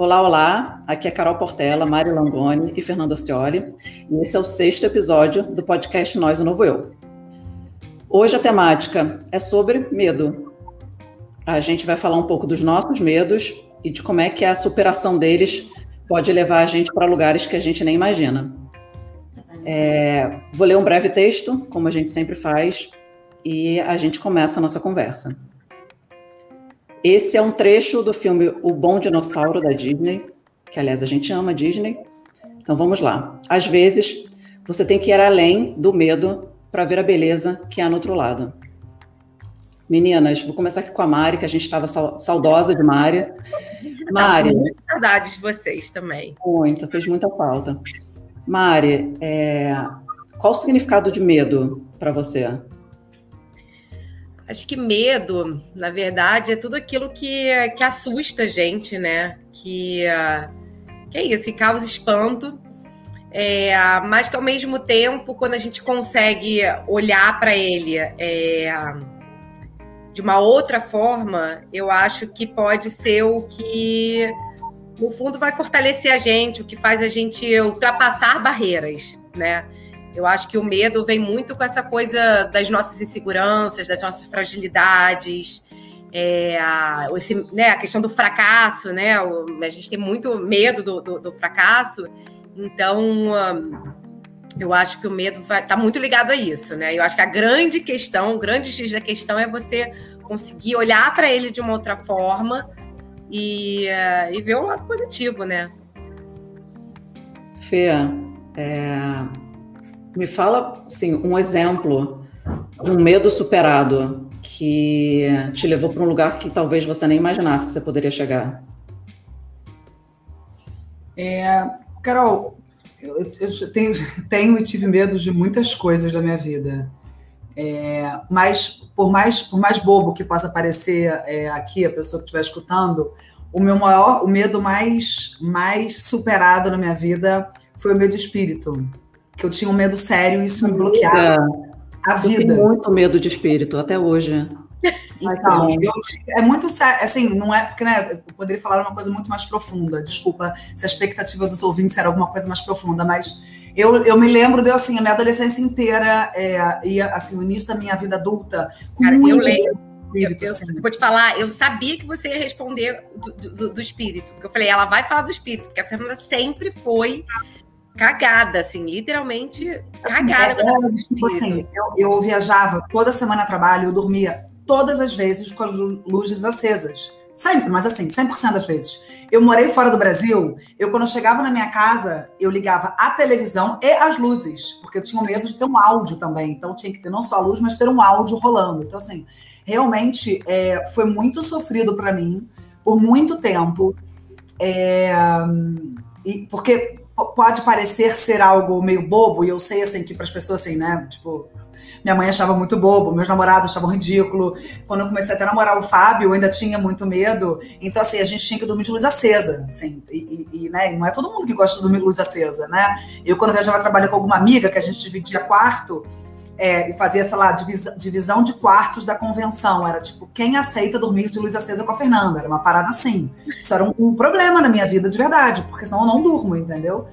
Olá, olá. Aqui é Carol Portela, Mari Langoni e Fernando Ostioli. E esse é o sexto episódio do podcast Nós, o Novo Eu. Hoje a temática é sobre medo. A gente vai falar um pouco dos nossos medos e de como é que a superação deles pode levar a gente para lugares que a gente nem imagina. É, vou ler um breve texto, como a gente sempre faz, e a gente começa a nossa conversa. Esse é um trecho do filme O Bom Dinossauro da Disney, que aliás a gente ama Disney. Então vamos lá. Às vezes, você tem que ir além do medo para ver a beleza que há no outro lado. Meninas, vou começar aqui com a Mari, que a gente estava saudosa de Mari. Mari. Muita saudade de vocês também. Muito, fez muita falta. Mari, é... qual o significado de medo para você? Acho que medo, na verdade, é tudo aquilo que, que assusta a gente, né? Que, que é isso, que causa espanto. É, mas que ao mesmo tempo, quando a gente consegue olhar para ele é, de uma outra forma, eu acho que pode ser o que, no fundo, vai fortalecer a gente, o que faz a gente ultrapassar barreiras, né? Eu acho que o medo vem muito com essa coisa das nossas inseguranças, das nossas fragilidades, é, a, esse, né, a questão do fracasso, né? O, a gente tem muito medo do, do, do fracasso, então um, eu acho que o medo está muito ligado a isso, né? Eu acho que a grande questão, o grande X da questão é você conseguir olhar para ele de uma outra forma e, e ver o lado positivo, né? Fê, é, me fala, assim, um exemplo de um medo superado que te levou para um lugar que talvez você nem imaginasse que você poderia chegar. É, Carol, eu, eu tenho, tenho e tive medo de muitas coisas da minha vida. É, mas por mais por mais bobo que possa parecer é, aqui a pessoa que estiver escutando, o meu maior, o medo mais mais superado na minha vida foi o medo de espírito que eu tinha um medo sério e isso me bloqueava a vida. Eu tenho muito medo de espírito até hoje. Então, eu, é muito sério, assim, não é, porque, né, eu poderia falar uma coisa muito mais profunda, desculpa se a expectativa dos ouvintes era alguma coisa mais profunda, mas eu, eu me lembro de, assim, a minha adolescência inteira é, e, assim, o início da minha vida adulta, com Cara, muito eu lembro. Espírito, eu, eu assim. vou te falar, eu sabia que você ia responder do, do, do espírito, porque eu falei, ela vai falar do espírito, porque a Fernanda sempre foi cagada, assim, literalmente cagada. É, é, tipo assim, eu, eu viajava toda semana a trabalho, eu dormia todas as vezes com as luzes acesas. Sempre, mas assim, 100% das vezes. Eu morei fora do Brasil, eu quando eu chegava na minha casa, eu ligava a televisão e as luzes, porque eu tinha medo de ter um áudio também. Então tinha que ter não só a luz, mas ter um áudio rolando. Então, assim, realmente é, foi muito sofrido para mim por muito tempo. É, e, porque pode parecer ser algo meio bobo, e eu sei assim que para as pessoas assim, né? Tipo, minha mãe achava muito bobo, meus namorados achavam ridículo. Quando eu comecei até a namorar o Fábio, eu ainda tinha muito medo. Então, assim, a gente tinha que dormir de luz acesa, assim. E, e, e né, não é todo mundo que gosta de dormir de luz acesa, né? Eu, quando viajava trabalhar com alguma amiga, que a gente dividia quarto, é, fazia, sei lá, divisa, divisão de quartos da convenção. Era tipo, quem aceita dormir de luz acesa com a Fernanda? Era uma parada assim. Isso era um, um problema na minha vida de verdade, porque senão eu não durmo, entendeu?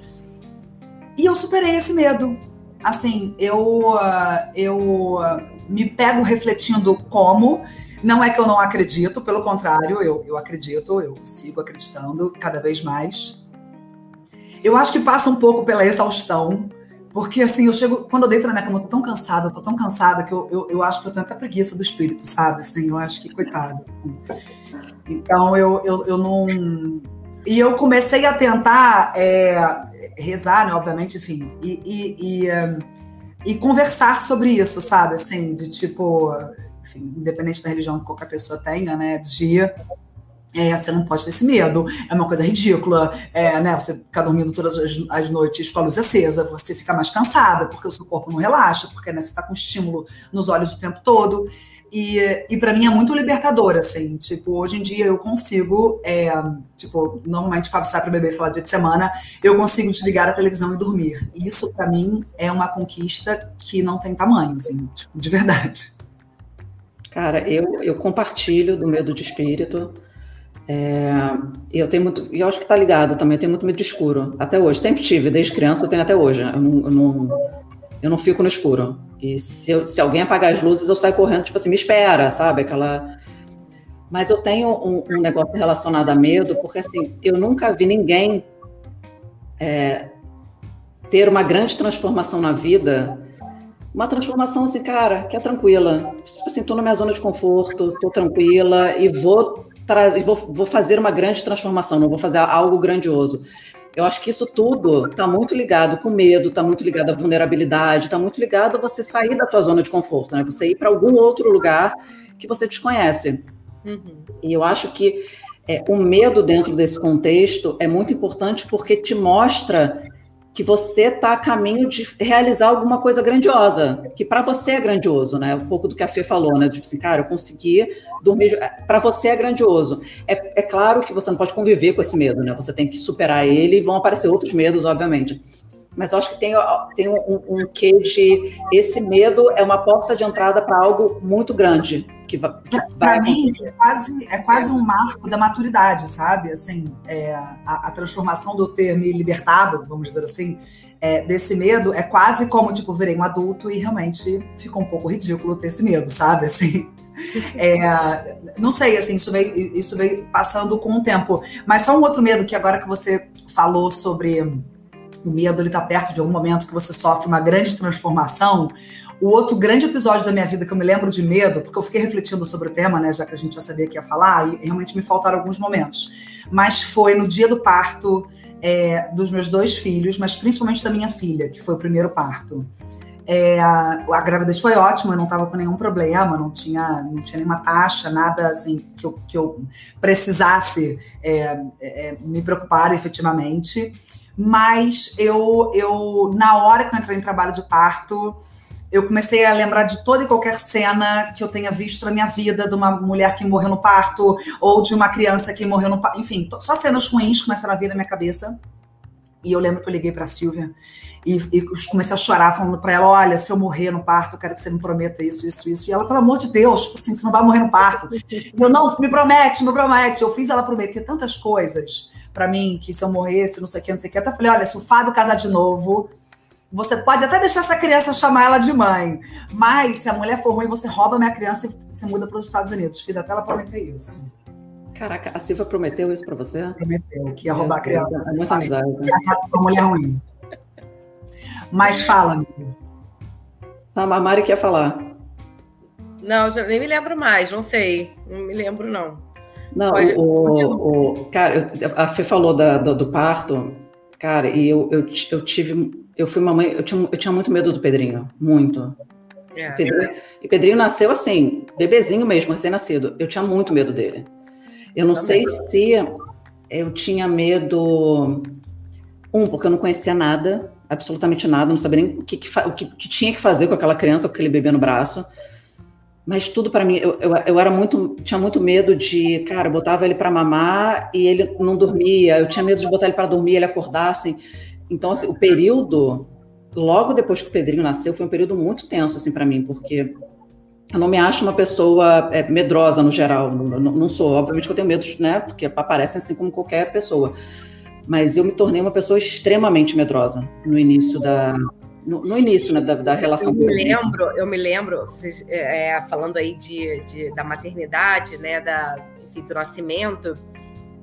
E eu superei esse medo. Assim, eu, uh, eu uh, me pego refletindo como. Não é que eu não acredito, pelo contrário, eu, eu acredito, eu sigo acreditando cada vez mais. Eu acho que passa um pouco pela exaustão, porque, assim, eu chego. Quando eu deito na minha cama, eu tô tão cansada, eu tô tão cansada que eu, eu, eu acho que eu tenho até preguiça do espírito, sabe? Assim, eu acho que, coitado. Assim. Então, eu, eu, eu não. E eu comecei a tentar é, rezar, né, obviamente, enfim, e, e, e, um, e, conversar sobre isso, sabe? Assim, de tipo, enfim, independente da religião que qualquer pessoa tenha, né? De é, você não pode ter esse medo, é uma coisa ridícula, é, né? Você ficar dormindo todas as, as, noites com a luz acesa, você fica mais cansada, porque o seu corpo não relaxa, porque né, você está com estímulo nos olhos o tempo todo. E, e para mim é muito libertador, assim. Tipo, hoje em dia eu consigo, é, tipo, normalmente Fábio sai para beber, sei lá, dia de semana, eu consigo desligar a televisão e dormir. Isso para mim é uma conquista que não tem tamanho, assim, tipo, de verdade. Cara, eu, eu compartilho do medo de espírito. É, eu tenho muito, e acho que está ligado também, eu tenho muito medo de escuro, até hoje, sempre tive, desde criança eu tenho até hoje, eu não, eu não, eu não fico no escuro, e se, eu, se alguém apagar as luzes eu saio correndo, tipo assim, me espera, sabe, aquela... Mas eu tenho um, um negócio relacionado a medo, porque assim, eu nunca vi ninguém é, ter uma grande transformação na vida uma transformação assim, cara, que é tranquila. Tipo assim, tô na minha zona de conforto, tô tranquila e vou, vou, vou fazer uma grande transformação, não vou fazer algo grandioso. Eu acho que isso tudo está muito ligado com medo, está muito ligado à vulnerabilidade, está muito ligado a você sair da tua zona de conforto, né? Você ir para algum outro lugar que você desconhece. Uhum. E eu acho que é, o medo dentro desse contexto é muito importante porque te mostra que você está a caminho de realizar alguma coisa grandiosa, que para você é grandioso, né? Um pouco do que a Fê falou, né? Tipo assim, cara, eu consegui dormir. Para você é grandioso. É, é claro que você não pode conviver com esse medo, né? Você tem que superar ele e vão aparecer outros medos, obviamente. Mas eu acho que tem, tem um, um quê de. Esse medo é uma porta de entrada para algo muito grande, que, que para mim é quase, é quase um marco da maturidade, sabe? Assim, é, a, a, transformação do ter me libertado, vamos dizer assim, é, desse medo é quase como tipo virei um adulto e realmente ficou um pouco ridículo ter esse medo, sabe? Assim. É, não sei, assim, isso veio, isso veio passando com o tempo. Mas só um outro medo que agora que você falou sobre o medo, ele tá perto de algum momento que você sofre uma grande transformação. O outro grande episódio da minha vida que eu me lembro de medo, porque eu fiquei refletindo sobre o tema, né, já que a gente já sabia que ia falar, e realmente me faltaram alguns momentos. Mas foi no dia do parto é, dos meus dois filhos, mas principalmente da minha filha, que foi o primeiro parto. É, a, gravidez foi ótima, eu não estava com nenhum problema, não tinha, não tinha nenhuma taxa, nada assim que eu, que eu precisasse é, é me preocupar efetivamente. Mas eu, eu, na hora que eu entrei em trabalho de parto, eu comecei a lembrar de toda e qualquer cena que eu tenha visto na minha vida de uma mulher que morreu no parto ou de uma criança que morreu no parto. Enfim, só cenas ruins começaram a vir na minha cabeça. E eu lembro que eu liguei para a Silvia e, e, comecei a chorar, falando para ela: Olha, se eu morrer no parto, eu quero que você me prometa isso, isso, isso. E ela, pelo amor de Deus, tipo assim, você não vai morrer no parto. eu, não, me promete, me promete. Eu fiz ela prometer tantas coisas para mim, que se eu morresse, não sei o que, não sei o que. Até falei: Olha, se o Fábio casar de novo, você pode até deixar essa criança chamar ela de mãe, mas se a mulher for ruim, você rouba minha criança e se muda para os Estados Unidos. Fiz até ela prometer isso. Caraca, a Silvia prometeu isso para você? Prometeu, que ia roubar a criança. É muita amizade. Né? Essa mulher ruim. Mas fala. Tá, a Mari quer falar. Não, já nem me lembro mais, não sei. Não me lembro, não. Não, Pode, o, o, cara, a Fê falou da, do, do, parto, cara, e eu, eu, eu tive eu fui uma mãe, eu tinha, eu tinha muito medo do Pedrinho, muito. É, Pedrinho, é. E Pedrinho nasceu assim, bebezinho mesmo, recém-nascido. Eu tinha muito medo dele. Eu não Também. sei se eu tinha medo. Um, porque eu não conhecia nada, absolutamente nada, não sabia nem o que, que o que, que, tinha que fazer com aquela criança, com aquele bebê no braço. Mas tudo para mim, eu, eu, eu, era muito, tinha muito medo de, cara, eu botava ele para mamar e ele não dormia. Eu tinha medo de botar ele para dormir, ele acordar assim. Então, assim, o período, logo depois que o Pedrinho nasceu, foi um período muito tenso, assim, para mim, porque eu não me acho uma pessoa é, medrosa no geral, não, não, sou. Obviamente que eu tenho medo, né, porque aparecem assim como qualquer pessoa. Mas eu me tornei uma pessoa extremamente medrosa no início da, no, no, início né, da, da, relação. Eu me lembro, eu me lembro, é, falando aí de, de, da maternidade, né, da, enfim, do nascimento,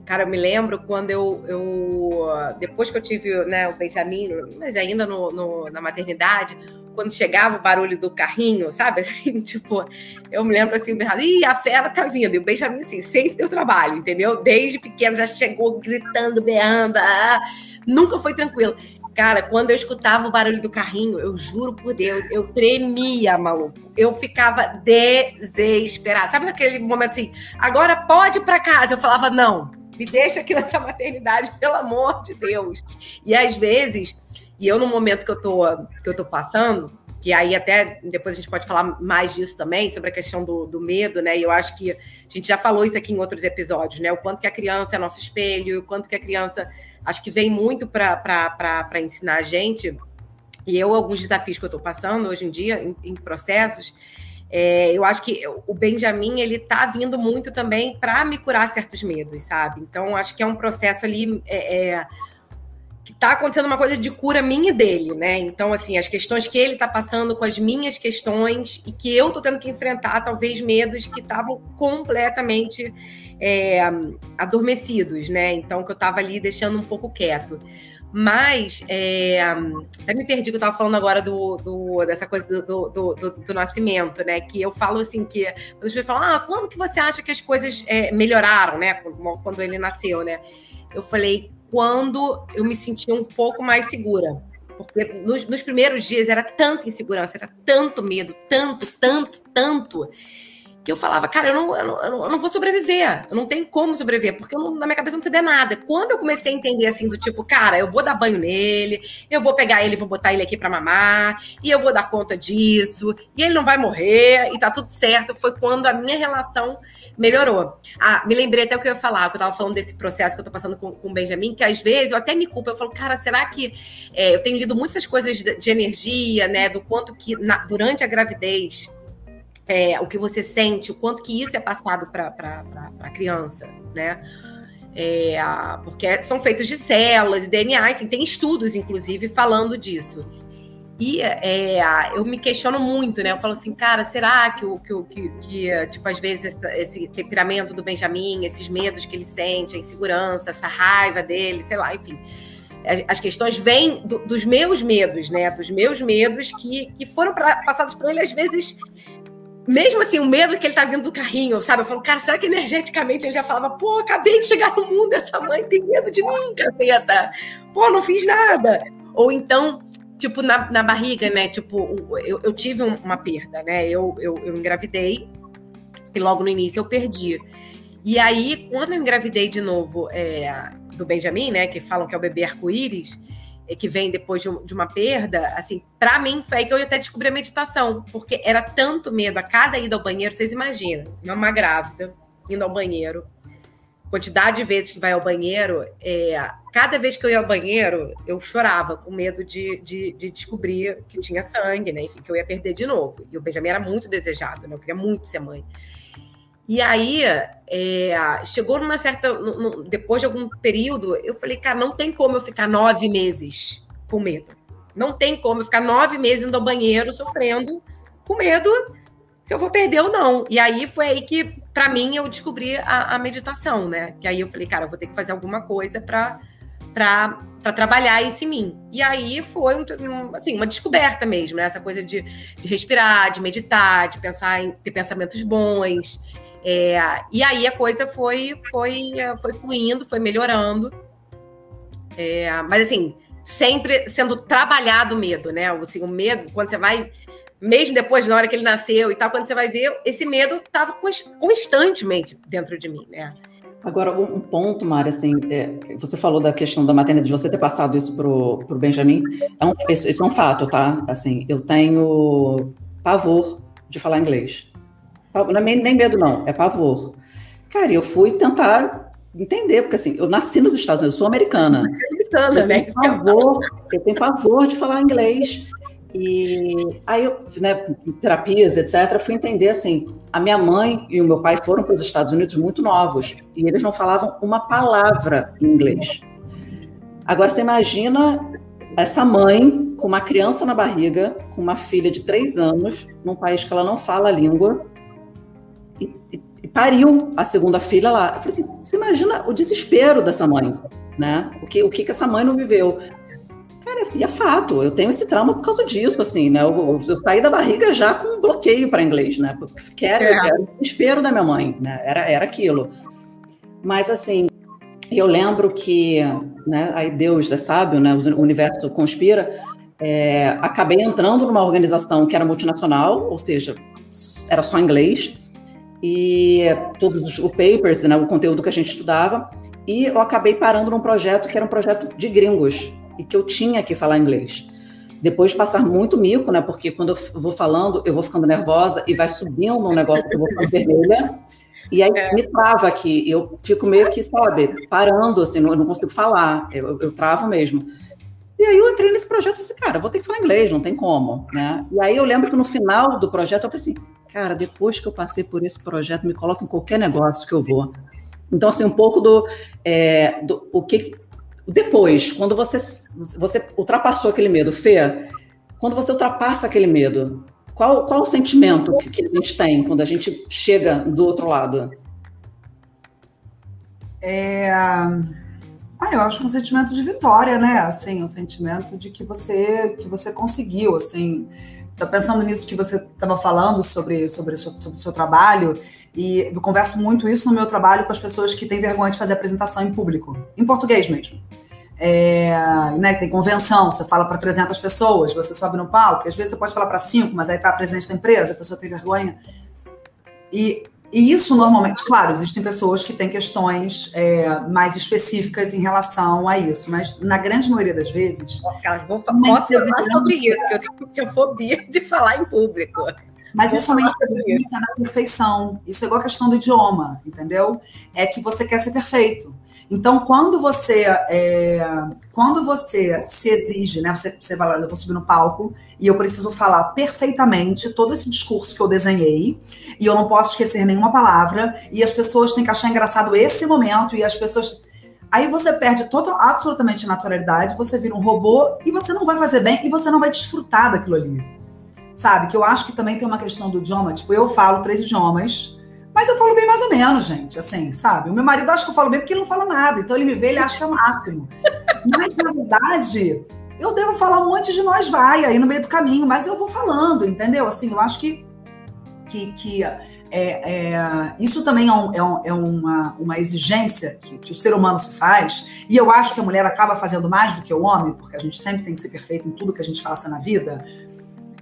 Cara, eu me lembro quando eu, eu depois que eu tive né, o Benjamin, mas ainda no, no, na maternidade, quando chegava o barulho do carrinho, sabe? Assim, tipo, eu me lembro assim, ih, a fera tá vindo. E o Benjamin, assim, sempre deu trabalho, entendeu? Desde pequeno já chegou gritando, berrando, ah, nunca foi tranquilo. Cara, quando eu escutava o barulho do carrinho, eu juro por Deus, eu tremia, maluco. Eu ficava desesperada. Sabe aquele momento assim, agora pode ir pra casa? Eu falava, não, me deixa aqui nessa maternidade, pelo amor de Deus. E às vezes, e eu no momento que eu tô, que eu tô passando, que aí até depois a gente pode falar mais disso também, sobre a questão do, do medo, né? E eu acho que a gente já falou isso aqui em outros episódios, né? O quanto que a criança é nosso espelho, o quanto que a criança acho que vem muito para ensinar a gente. E eu, alguns desafios que eu estou passando hoje em dia, em, em processos, é, eu acho que o Benjamin ele tá vindo muito também para me curar certos medos, sabe? Então acho que é um processo ali é, é, que tá acontecendo uma coisa de cura minha e dele, né? Então assim as questões que ele tá passando com as minhas questões e que eu tô tendo que enfrentar talvez medos que estavam completamente é, adormecidos, né? Então que eu tava ali deixando um pouco quieto. Mas, é, até me perdi que eu estava falando agora do, do, dessa coisa do, do, do, nascimento, né? Que eu falo assim que quando as pessoas falam, ah, quando que você acha que as coisas é, melhoraram, né? Quando, quando ele nasceu, né? Eu falei, quando eu me senti um pouco mais segura. Porque nos, nos primeiros dias era tanta insegurança, era tanto medo, tanto, tanto, tanto que eu falava, cara, eu não, eu não, eu não vou sobreviver, eu não tenho como sobreviver, porque não, na minha cabeça não sabia nada. Quando eu comecei a entender assim, do tipo, cara, eu vou dar banho nele, eu vou pegar ele, vou botar ele aqui para mamar, e eu vou dar conta disso, e ele não vai morrer, e tá tudo certo, foi quando a minha relação melhorou. Ah, me lembrei até o que eu ia falar, que eu tava falando desse processo que eu tô passando com, com o Benjamin, que às vezes eu até me culpo, eu falo, cara, será que é, eu tenho lido muitas coisas de, de energia, né, do quanto que na, durante a gravidez é, o que você sente, o quanto que isso é passado para a criança, né? É, porque são feitos de células, DNA, enfim, tem estudos, inclusive, falando disso. E é, eu me questiono muito, né? Eu falo assim, cara, será que, que, que, que tipo, às vezes esse, esse, temperamento do Benjamin, esses medos que ele sente, a insegurança, essa raiva dele, sei lá, enfim. As questões vêm do, dos meus medos, né? Dos meus medos que, que foram pra, passados por ele, às vezes, mesmo assim, o medo que ele tá vindo do carrinho, sabe? Eu falo, cara, será que energeticamente ele já falava, pô, acabei de chegar no mundo, essa mãe tem medo de mim, caceta. Pô, não fiz nada. Ou então, tipo, na, na barriga, né? Tipo, eu, eu tive uma perda, né? Eu, eu, eu engravidei e logo no início eu perdi. E aí, quando eu engravidei de novo é, do Benjamin, né? Que falam que é o bebê arco-íris, que vem depois de, de uma perda, assim, para mim foi aí que eu até descobri a meditação, porque era tanto medo a cada ida ao banheiro, vocês imaginam, uma grávida indo ao banheiro, quantidade de vezes que vai ao banheiro, é, cada vez que eu ia ao banheiro, eu chorava com medo de, de, de, descobrir que tinha sangue, né? Enfim, que eu ia perder de novo. E o Benjamin era muito desejado, né? Eu queria muito ser mãe. E aí, é, chegou numa certa. No, no, depois de algum período, eu falei, cara, não tem como eu ficar nove meses com medo. Não tem como eu ficar nove meses indo ao banheiro sofrendo com medo se eu vou perder ou não. E aí foi aí que, para mim, eu descobri a, a, meditação, né? Que aí eu falei, cara, eu vou ter que fazer alguma coisa para para trabalhar isso em mim. E aí foi um, assim, uma descoberta mesmo, né? Essa coisa de, de respirar, de meditar, de pensar em ter pensamentos bons. É, e aí a coisa foi, foi, foi fluindo, foi melhorando. É, mas assim, sempre sendo trabalhado o medo, né? Assim, o medo, quando você vai, mesmo depois, na hora que ele nasceu e tal, quando você vai ver, esse medo estava constantemente dentro de mim, né? Agora, um ponto, Mari, assim, é, você falou da questão da maternidade, de você ter passado isso pro, pro Benjamin, é um, isso, isso é um fato, tá? Assim, eu tenho pavor de falar inglês. Não é nem medo, não, é pavor. Cara, eu fui tentar entender, porque assim, eu nasci nos Estados Unidos, eu sou americana. americana, eu né? Tenho pavor, eu tenho pavor de falar inglês. E aí eu, né, terapias, etc., fui entender assim, a minha mãe e o meu pai foram para os Estados Unidos muito novos, e eles não falavam uma palavra em inglês. Agora você imagina essa mãe com uma criança na barriga, com uma filha de três anos, num país que ela não fala a língua, e, e, pariu a segunda filha lá. Eu falei assim, você imagina o desespero dessa mãe, né? O que, o que, que essa mãe não viveu? Cara, e é fato, eu tenho esse trauma por causa disso, assim, né? Eu, eu saí da barriga já com um bloqueio para inglês, né? Porque era, é. o desespero da minha mãe, né? Era, era aquilo. Mas, assim, eu lembro que, né, aí Deus é sábio, né? O universo conspira. É, acabei entrando numa organização que era multinacional, ou seja, era só inglês e todos os papers, né, o conteúdo que a gente estudava, e eu acabei parando num projeto que era um projeto de gringos e que eu tinha que falar inglês. Depois de passar muito mico, né, porque quando eu vou falando, eu vou ficando nervosa e vai subindo um negócio que eu vou ficando vermelha, e aí é. me trava aqui, eu fico meio que, sabe, parando, assim, não, não consigo falar, eu, eu travo mesmo. E aí eu entrei nesse projeto e falei assim, cara, vou ter que falar inglês, não tem como, né? E aí eu lembro que no final do projeto eu falei assim, cara, depois que eu passei por esse projeto, me coloca em qualquer negócio que eu vou. Então, assim, um pouco do, é, do o que depois, quando você, você ultrapassou aquele medo, Fê, quando você ultrapassa aquele medo, qual, qual o sentimento que, que a gente tem quando a gente chega do outro lado? É... Ah, eu acho que um sentimento de vitória, né? Assim, um sentimento de que você que você conseguiu, assim. Tô pensando nisso que você estava falando sobre, sobre, sobre o seu trabalho, e eu converso muito isso no meu trabalho com as pessoas que têm vergonha de fazer apresentação em público, em português mesmo. É, né, tem convenção, você fala para 300 pessoas, você sobe no palco, às vezes você pode falar para cinco, mas aí está a presidente da empresa, a pessoa tem vergonha. E e isso normalmente, claro, existem pessoas que têm questões é, mais específicas em relação a isso, mas na grande maioria das vezes. vou posso falar sobre isso, que eu tenho, tenho fobia de falar em público. Mas isso é uma insegurança da perfeição. Isso é igual a questão do idioma, entendeu? É que você quer ser perfeito. Então, quando você é, quando você se exige, né? Você, você vai lá, eu vou subir no palco e eu preciso falar perfeitamente todo esse discurso que eu desenhei, e eu não posso esquecer nenhuma palavra, e as pessoas têm que achar engraçado esse momento, e as pessoas. Aí você perde total, absolutamente a naturalidade, você vira um robô e você não vai fazer bem e você não vai desfrutar daquilo ali. Sabe? Que eu acho que também tem uma questão do idioma, tipo, eu falo três idiomas mas eu falo bem mais ou menos, gente, assim, sabe? O meu marido acha que eu falo bem porque ele não fala nada. Então ele me vê, ele acha que é o máximo. Mas, na verdade, eu devo falar um monte de nós vai aí no meio do caminho, mas eu vou falando, entendeu? Assim, eu acho que, que, que é, é, isso também é, um, é, um, é uma, uma exigência que, que, o ser humano se faz, e eu acho que a mulher acaba fazendo mais do que o homem, porque a gente sempre tem que ser perfeito em tudo que a gente faça na vida.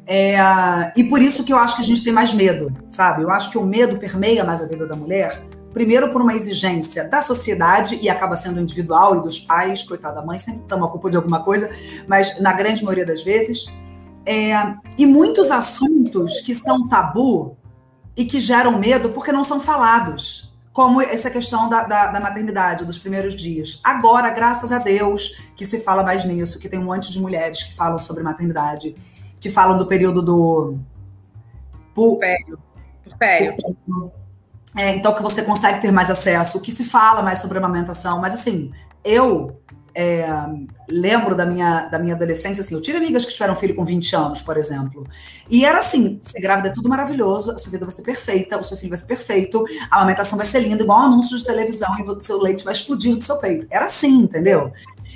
É, e por isso que eu acho que a gente tem mais medo, sabe? Eu acho que o medo permeia mais a vida da mulher. Primeiro, por uma exigência da sociedade, e acaba sendo individual, e dos pais, coitada da mãe, sempre a culpa de alguma coisa, mas na grande maioria das vezes. É, e muitos assuntos que são tabu e que geram medo porque não são falados como essa questão da, da, da, maternidade, dos primeiros dias. Agora, graças a Deus, que se fala mais nisso, que tem um monte de mulheres que falam sobre maternidade que falam do período do. Purpério. Purpério. É, então, que você consegue ter mais acesso, que se fala mais sobre amamentação. Mas, assim, eu é, lembro da minha, da minha adolescência, assim, eu tive amigas que tiveram filho com 20 anos, por exemplo. E era assim: ser grávida é tudo maravilhoso, a sua vida vai ser perfeita, o seu filho vai ser perfeito, a amamentação vai ser linda, igual um anúncio de televisão, e o seu leite vai explodir do seu peito. Era assim, entendeu?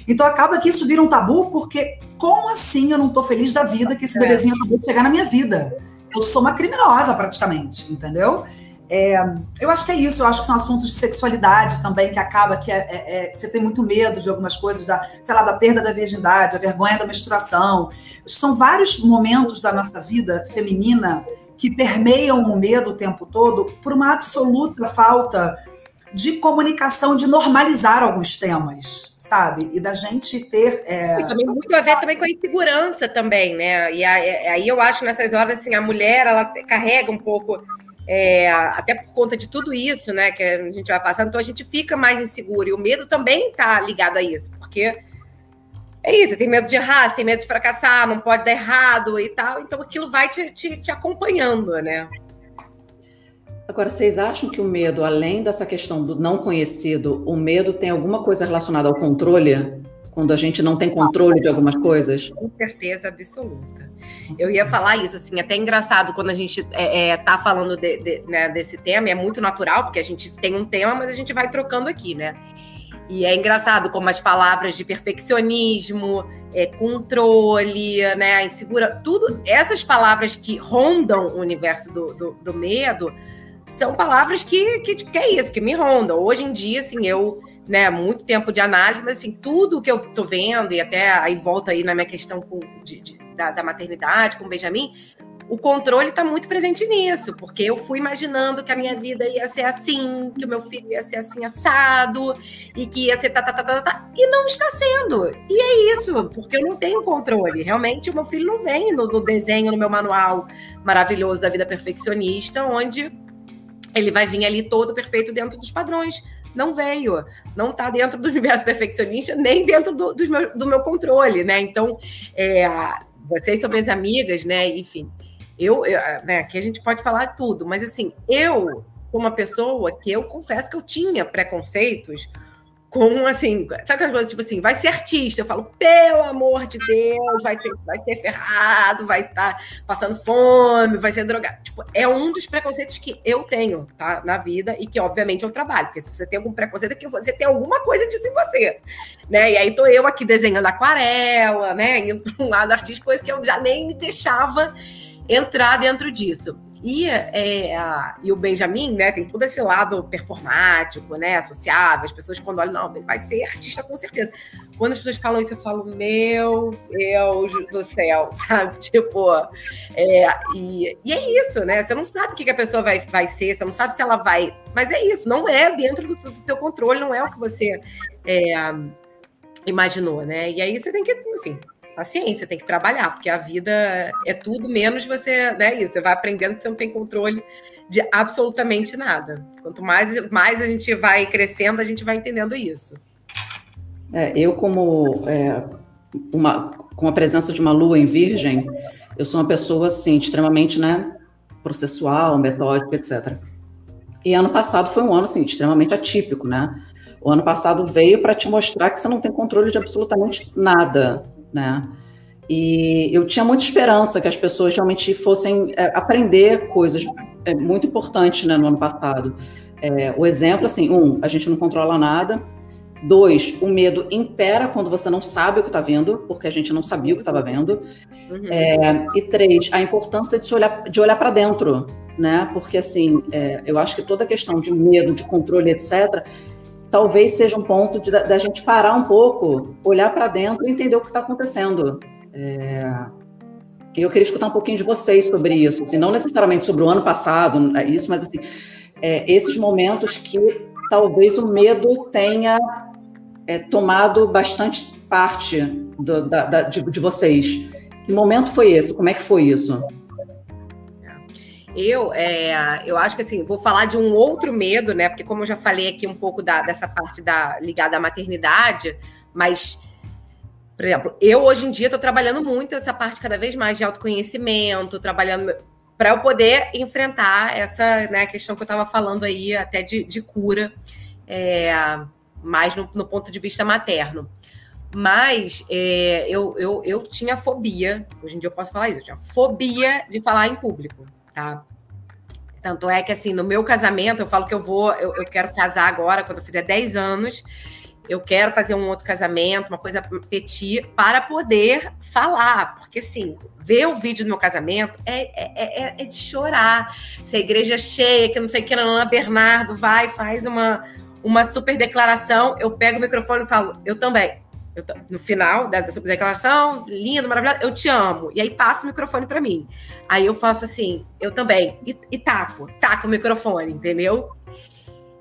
Então acaba que isso vira um tabu, porque como assim eu não tô feliz da vida que esse é. bebezinho acabou de chegar na minha vida? Eu sou uma criminosa praticamente, entendeu? É, eu acho que é isso, eu acho que são assuntos de sexualidade também, que acaba que é, é, é, você tem muito medo de algumas coisas, da, sei lá, da perda da virgindade, a vergonha da menstruação. São vários momentos da nossa vida feminina que permeiam o medo o tempo todo por uma absoluta falta de comunicação, de normalizar alguns temas, sabe? E da gente ter. É... também muito a ver também com a insegurança também, né? E é, aí eu acho nessas horas assim, a mulher ela carrega um pouco. É, até por conta de tudo isso, né, que a gente vai passando, então a gente fica mais inseguro. E o medo também está ligado a isso, porque é isso, tem medo de errar, tem medo de fracassar, não pode dar errado e tal. Então aquilo vai te, te, te acompanhando, né? Agora, vocês acham que o medo, além dessa questão do não conhecido, o medo tem alguma coisa relacionada ao controle? Quando a gente não tem controle de algumas coisas? Com certeza absoluta. Eu ia falar isso, assim, até engraçado quando a gente é, é, tá falando de, de, né, desse tema, é muito natural, porque a gente tem um tema, mas a gente vai trocando aqui, né? E é engraçado como as palavras de perfeccionismo, é, controle, né, insegura, tudo, essas palavras que rondam o universo do, do, do medo, são palavras que, que, que é isso, que me rondam. Hoje em dia, assim, eu, né, muito tempo de análise, mas assim, tudo que eu tô vendo, e até aí volta aí na minha questão com, de, de, da, da, maternidade com o Benjamin, o controle está muito presente nisso, porque eu fui imaginando que a minha vida ia ser assim, que o meu filho ia ser assim assado, e que ia ser tá, tá, tá, tá, tá, e não está sendo. E é isso, porque eu não tenho controle. Realmente, o meu filho não vem no, no desenho, no meu manual maravilhoso da vida perfeccionista, onde ele vai vir ali todo perfeito dentro dos padrões. Não veio, não está dentro do universo perfeccionista, nem dentro do, do, meu, do meu controle, né? Então, é, vocês são minhas amigas, né? Enfim, Eu, eu né, aqui a gente pode falar tudo, mas assim, eu sou uma pessoa que eu confesso que eu tinha preconceitos com assim, sabe aquelas coisas tipo assim, vai ser artista. Eu falo, pelo amor de Deus, vai, ter, vai ser ferrado, vai estar tá passando fome, vai ser drogado. Tipo, é um dos preconceitos que eu tenho, tá? Na vida e que, obviamente, eu trabalho. Porque se você tem algum preconceito, é que você tem alguma coisa disso em você. Né? E aí tô eu aqui desenhando aquarela, né? Indo para um lado artístico, coisa que eu já nem me deixava entrar dentro disso. E, é, e o Benjamin, né, tem todo esse lado performático, né, associado. As pessoas, quando olham, não, ele vai ser artista com certeza. Quando as pessoas falam isso, eu falo, meu Deus do céu, sabe? Tipo, é, e, e é isso, né? Você não sabe o que a pessoa vai, vai ser, você não sabe se ela vai. Mas é isso, não é dentro do, do teu controle, não é o que você é, imaginou, né? E aí você tem que, enfim, paciência, tem que trabalhar, porque a vida é tudo menos você, né? Isso, você vai aprendendo que você não tem controle de absolutamente nada. Quanto mais, mais a gente vai crescendo, a gente vai entendendo isso. É, eu, como é, uma, com a presença de uma lua em virgem, eu sou uma pessoa assim, extremamente né, processual, metódica, etc. E ano passado foi um ano assim, extremamente atípico, né? O ano passado veio para te mostrar que você não tem controle de absolutamente nada né? E eu tinha muita esperança que as pessoas realmente fossem é, aprender coisas é, muito importantes né, no ano passado. É, o exemplo, assim, um, a gente não controla nada. Dois, o medo impera quando você não sabe o que está vendo, porque a gente não sabia o que estava vendo. Uhum. É, e três, a importância de, olhar, de olhar para dentro, né? Porque, assim, é, eu acho que toda a questão de medo, de controle, etc., talvez seja um ponto da gente parar um pouco, olhar para dentro e entender o que está acontecendo. É... Eu queria escutar um pouquinho de vocês sobre isso, assim, não necessariamente sobre o ano passado, é isso, mas assim, é, esses momentos que talvez o medo tenha é, tomado bastante parte do, da, da, de, de vocês. Que momento foi esse? Como é que foi isso? Eu, é, eu acho que assim, vou falar de um outro medo, né? Porque como eu já falei aqui um pouco da, dessa parte da ligada à maternidade, mas, por exemplo, eu hoje em dia estou trabalhando muito essa parte cada vez mais de autoconhecimento, trabalhando para eu poder enfrentar essa né, questão que eu estava falando aí, até de, de cura, é, mais no, no, ponto de vista materno. Mas é, eu, eu, eu tinha fobia, hoje em dia eu posso falar isso, eu tinha fobia de falar em público tá? Tanto é que, assim, no meu casamento, eu falo que eu vou, eu, eu quero casar agora, quando eu fizer 10 anos, eu quero fazer um outro casamento, uma coisa petit, para poder falar. Porque, assim, ver o vídeo do meu casamento é, é, é, é de chorar. Se a igreja é cheia, que não sei o que, Ana Bernardo vai, faz uma, uma super declaração, eu pego o microfone e falo, eu também. Eu, no final da, declaração, lindo, maravilhoso, eu te amo. E aí passa o microfone para mim. Aí eu faço assim, eu também. E, e taco, taco o microfone, entendeu?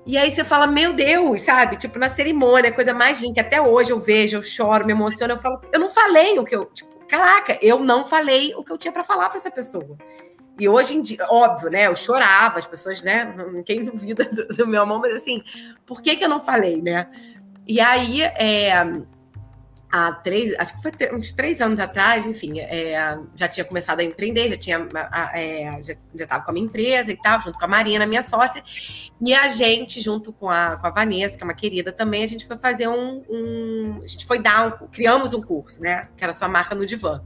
E aí você fala, meu Deus, sabe? Tipo, na cerimônia, coisa mais linda, até hoje eu vejo, eu choro, me emociono, eu falo, eu não falei o que eu. Tipo, caraca, eu não falei o que eu tinha para falar para essa pessoa. E hoje em dia, óbvio, né? Eu chorava, as pessoas, né? Quem duvida do, do meu amor, mas assim, por que, que eu não falei, né? E aí, é, há três, acho que foi uns três anos atrás, enfim, é, já tinha começado a empreender, já tinha, é, já estava com a minha empresa e tal, junto com a Marina, minha sócia, e a gente, junto com a, com a Vanessa, que é uma querida também, a gente foi fazer um, um a gente foi dar, um, criamos um curso, né, que era sua marca no divã.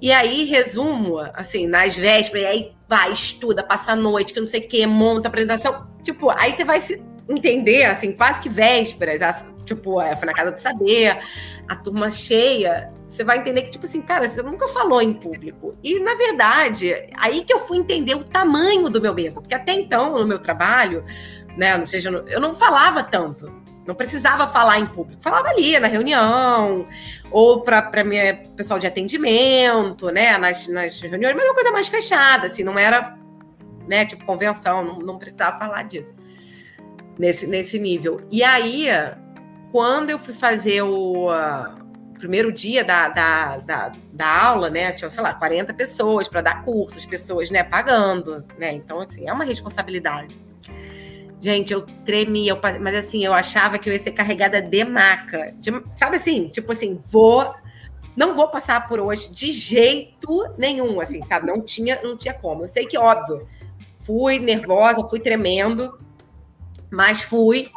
E aí, resumo, assim, nas vésperas, e aí vai, estuda, passa a noite, que não sei o quê, monta apresentação, tipo, aí você vai se entender, assim, quase que vésperas, tipo, é, foi na Casa do Saber, a turma cheia, você vai entender que, tipo assim, cara, você nunca falou em público. E, na verdade, aí que eu fui entender o tamanho do meu medo. Porque até então, no meu trabalho, né, não seja, eu não falava tanto. Não precisava falar em público. Falava ali na reunião, ou para pessoal de atendimento, né, nas, nas reuniões, mas uma coisa mais fechada, assim, não era, né, tipo convenção, não, não precisava falar disso. Nesse, nesse nível. E aí, quando eu fui fazer o uh, primeiro dia da, da, da, da, aula, né? Tinha, sei lá, 40 pessoas para dar curso, as pessoas, né, pagando, né? Então, assim, é uma responsabilidade. Gente, eu tremia, eu, mas assim, eu achava que eu ia ser carregada de maca. De, sabe assim? Tipo assim, vou não vou passar por hoje de jeito nenhum, assim, sabe? Não tinha, não tinha como. Eu sei que, óbvio, fui nervosa, fui tremendo, mas fui.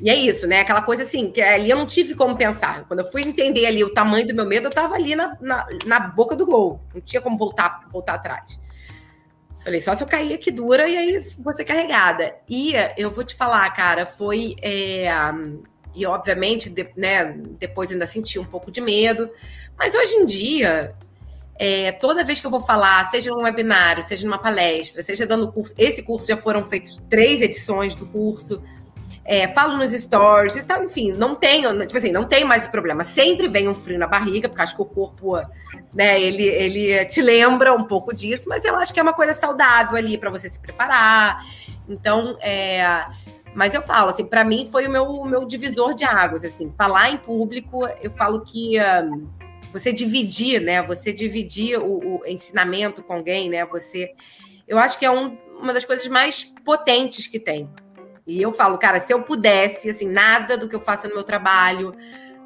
E é isso, né? Aquela coisa assim, que ali eu não tive como pensar. Quando eu fui entender ali o tamanho do meu medo, eu tava ali na, na, na boca do gol. Não tinha como voltar, voltar atrás. Falei, só se eu cair aqui dura e aí ser carregada. E eu vou te falar, cara, foi. É, e obviamente, de, né, depois ainda senti um pouco de medo. Mas hoje em dia, é, toda vez que eu vou falar, seja num webinário, seja numa palestra, seja dando curso, esse curso já foram feitos três edições do curso é, falo nos stories e tal, enfim, não tenho, tipo assim, não tem mais esse problema. Sempre vem um frio na barriga, porque acho que o corpo, né, ele, ele te lembra um pouco disso, mas eu acho que é uma coisa saudável ali para você se preparar. Então, é, mas eu falo, assim, para mim foi o meu, o meu divisor de águas, assim, falar em público, eu falo que um, você dividir, né, você dividir o, o, ensinamento com alguém, né, você, eu acho que é um, uma das coisas mais potentes que tem, e eu falo, cara, se eu pudesse, assim, nada do que eu faço no meu trabalho,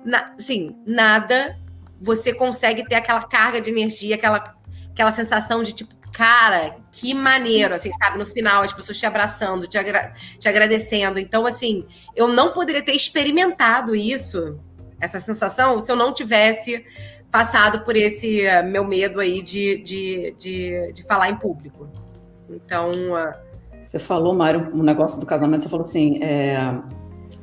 na, assim, nada, você consegue ter aquela carga de energia, aquela, aquela sensação de tipo, cara, que maneiro, assim, sabe? No final, as pessoas te abraçando, te, agra te agradecendo. Então, assim, eu não poderia ter experimentado isso, essa sensação, se eu não tivesse passado por esse uh, meu medo aí de, de, de, de falar em público. Então. Você falou, Mário, um negócio do casamento, você falou assim, é,